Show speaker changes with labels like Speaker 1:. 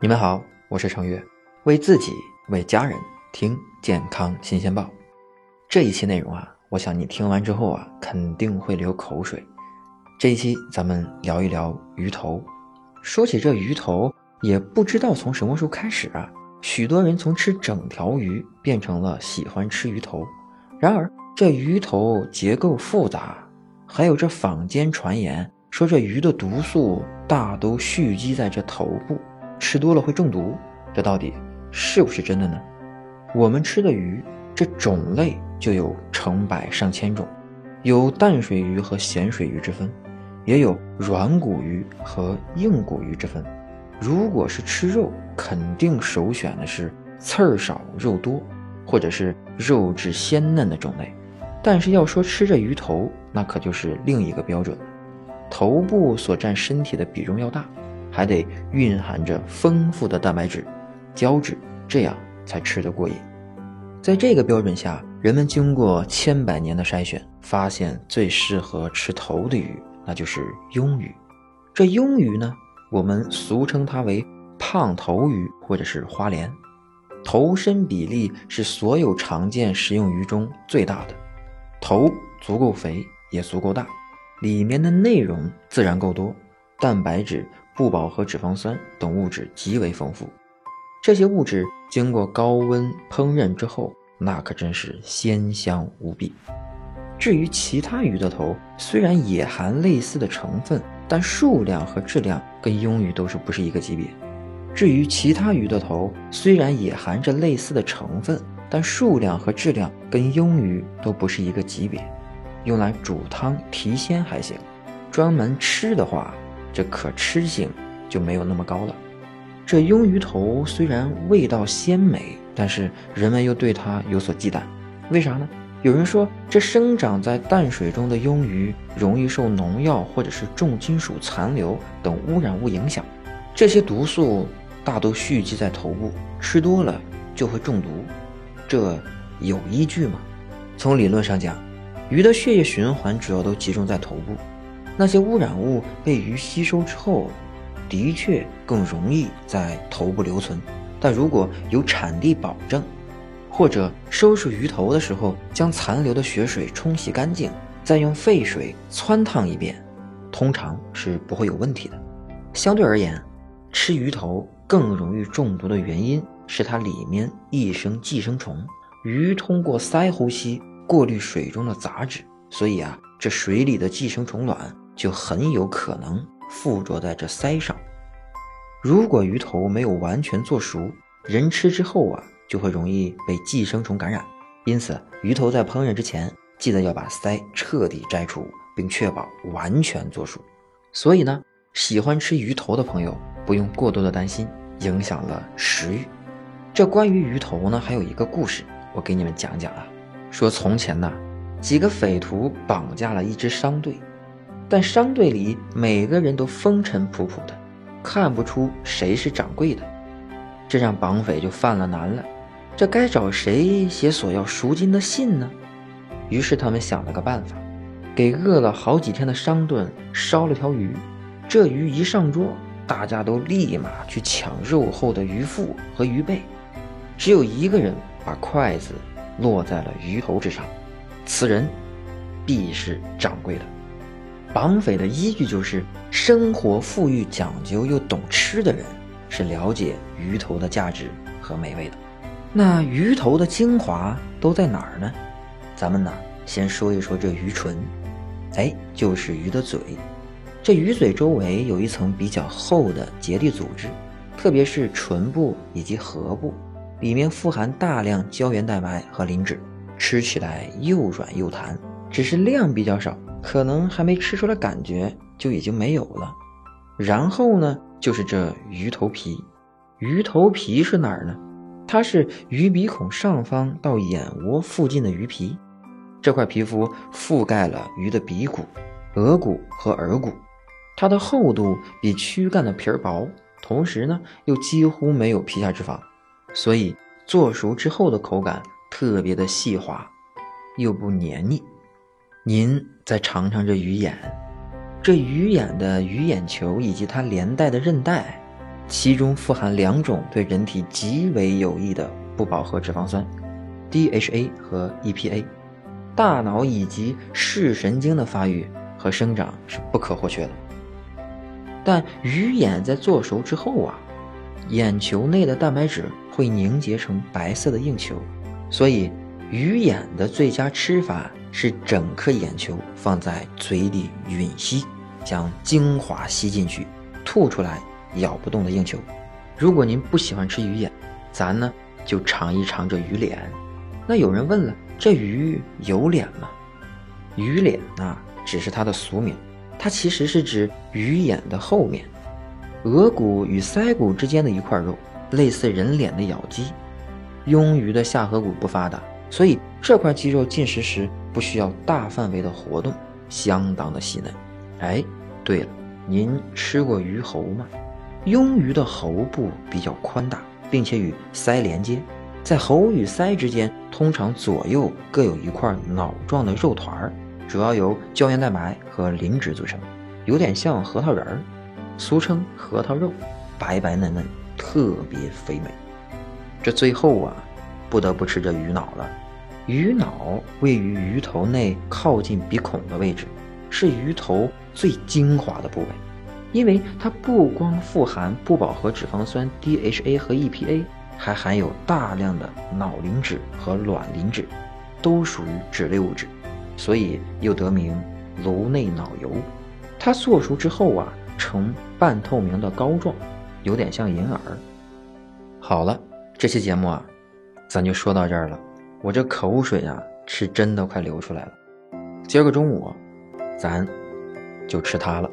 Speaker 1: 你们好，我是程月，为自己为家人听健康新鲜报。这一期内容啊，我想你听完之后啊，肯定会流口水。这一期咱们聊一聊鱼头。说起这鱼头，也不知道从什么时候开始啊，许多人从吃整条鱼变成了喜欢吃鱼头。然而这鱼头结构复杂，还有这坊间传言说这鱼的毒素大都蓄积在这头部。吃多了会中毒，这到底是不是真的呢？我们吃的鱼，这种类就有成百上千种，有淡水鱼和咸水鱼之分，也有软骨鱼和硬骨鱼之分。如果是吃肉，肯定首选的是刺儿少肉多，或者是肉质鲜嫩的种类。但是要说吃这鱼头，那可就是另一个标准了，头部所占身体的比重要大。还得蕴含着丰富的蛋白质、胶质，这样才吃得过瘾。在这个标准下，人们经过千百年的筛选，发现最适合吃头的鱼，那就是鳙鱼。这鳙鱼呢，我们俗称它为胖头鱼或者是花鲢。头身比例是所有常见食用鱼中最大的，头足够肥也足够大，里面的内容自然够多，蛋白质。不饱和脂肪酸等物质极为丰富，这些物质经过高温烹饪之后，那可真是鲜香无比。至于其他鱼的头，虽然也含类似的成分，但数量和质量跟鳙鱼都是不是一个级别。至于其他鱼的头，虽然也含着类似的成分，但数量和质量跟鳙鱼都不是一个级别。用来煮汤提鲜还行，专门吃的话。这可吃性就没有那么高了。这鳙鱼头虽然味道鲜美，但是人们又对它有所忌惮。为啥呢？有人说，这生长在淡水中的鳙鱼容易受农药或者是重金属残留等污染物影响，这些毒素大都蓄积在头部，吃多了就会中毒。这有依据吗？从理论上讲，鱼的血液循环主要都集中在头部。那些污染物被鱼吸收之后，的确更容易在头部留存。但如果有产地保证，或者收拾鱼头的时候将残留的血水冲洗干净，再用沸水汆烫一遍，通常是不会有问题的。相对而言，吃鱼头更容易中毒的原因是它里面一生寄生虫。鱼通过鳃呼吸过滤水中的杂质，所以啊，这水里的寄生虫卵。就很有可能附着在这鳃上。如果鱼头没有完全做熟，人吃之后啊，就会容易被寄生虫感染。因此，鱼头在烹饪之前，记得要把鳃彻底摘除，并确保完全做熟。所以呢，喜欢吃鱼头的朋友不用过多的担心，影响了食欲。这关于鱼头呢，还有一个故事，我给你们讲讲啊。说从前呢，几个匪徒绑架了一支商队。但商队里每个人都风尘仆仆的，看不出谁是掌柜的，这让绑匪就犯了难了。这该找谁写索要赎金的信呢？于是他们想了个办法，给饿了好几天的商顿烧了条鱼。这鱼一上桌，大家都立马去抢肉厚的鱼腹和鱼背，只有一个人把筷子落在了鱼头之上，此人必是掌柜的。绑匪的依据就是生活富裕、讲究又懂吃的人是了解鱼头的价值和美味的。那鱼头的精华都在哪儿呢？咱们呢先说一说这鱼唇，哎，就是鱼的嘴。这鱼嘴周围有一层比较厚的结缔组织，特别是唇部以及颌部，里面富含大量胶原蛋白和磷脂，吃起来又软又弹，只是量比较少。可能还没吃出来感觉就已经没有了。然后呢，就是这鱼头皮。鱼头皮是哪儿呢？它是鱼鼻孔上方到眼窝附近的鱼皮。这块皮肤覆盖了鱼的鼻骨、额骨和耳骨。它的厚度比躯干的皮儿薄，同时呢又几乎没有皮下脂肪，所以做熟之后的口感特别的细滑，又不黏腻。您再尝尝这鱼眼，这鱼眼的鱼眼球以及它连带的韧带，其中富含两种对人体极为有益的不饱和脂肪酸，DHA 和 EPA。大脑以及视神经的发育和生长是不可或缺的。但鱼眼在做熟之后啊，眼球内的蛋白质会凝结成白色的硬球，所以鱼眼的最佳吃法是整颗眼球放在嘴里吮吸，将精华吸进去，吐出来咬不动的硬球。如果您不喜欢吃鱼眼，咱呢就尝一尝这鱼脸。那有人问了。这鱼有脸吗？鱼脸啊，只是它的俗名，它其实是指鱼眼的后面，额骨与腮骨之间的一块肉，类似人脸的咬肌。鳙鱼的下颌骨不发达，所以这块肌肉进食时不需要大范围的活动，相当的细嫩。哎，对了，您吃过鱼喉吗？鳙鱼的喉部比较宽大，并且与鳃连接。在喉与鳃之间，通常左右各有一块脑状的肉团儿，主要由胶原蛋白和磷脂组成，有点像核桃仁儿，俗称核桃肉，白白嫩嫩，特别肥美。这最后啊，不得不吃这鱼脑了。鱼脑位于鱼头内靠近鼻孔的位置，是鱼头最精华的部位，因为它不光富含不饱和脂肪酸 DHA 和 EPA。还含有大量的脑磷脂和卵磷脂，都属于脂类物质，所以又得名颅内脑油。它做熟之后啊，呈半透明的膏状，有点像银耳。好了，这期节目啊，咱就说到这儿了。我这口水啊，是真的快流出来了。今儿个中午，咱就吃它了。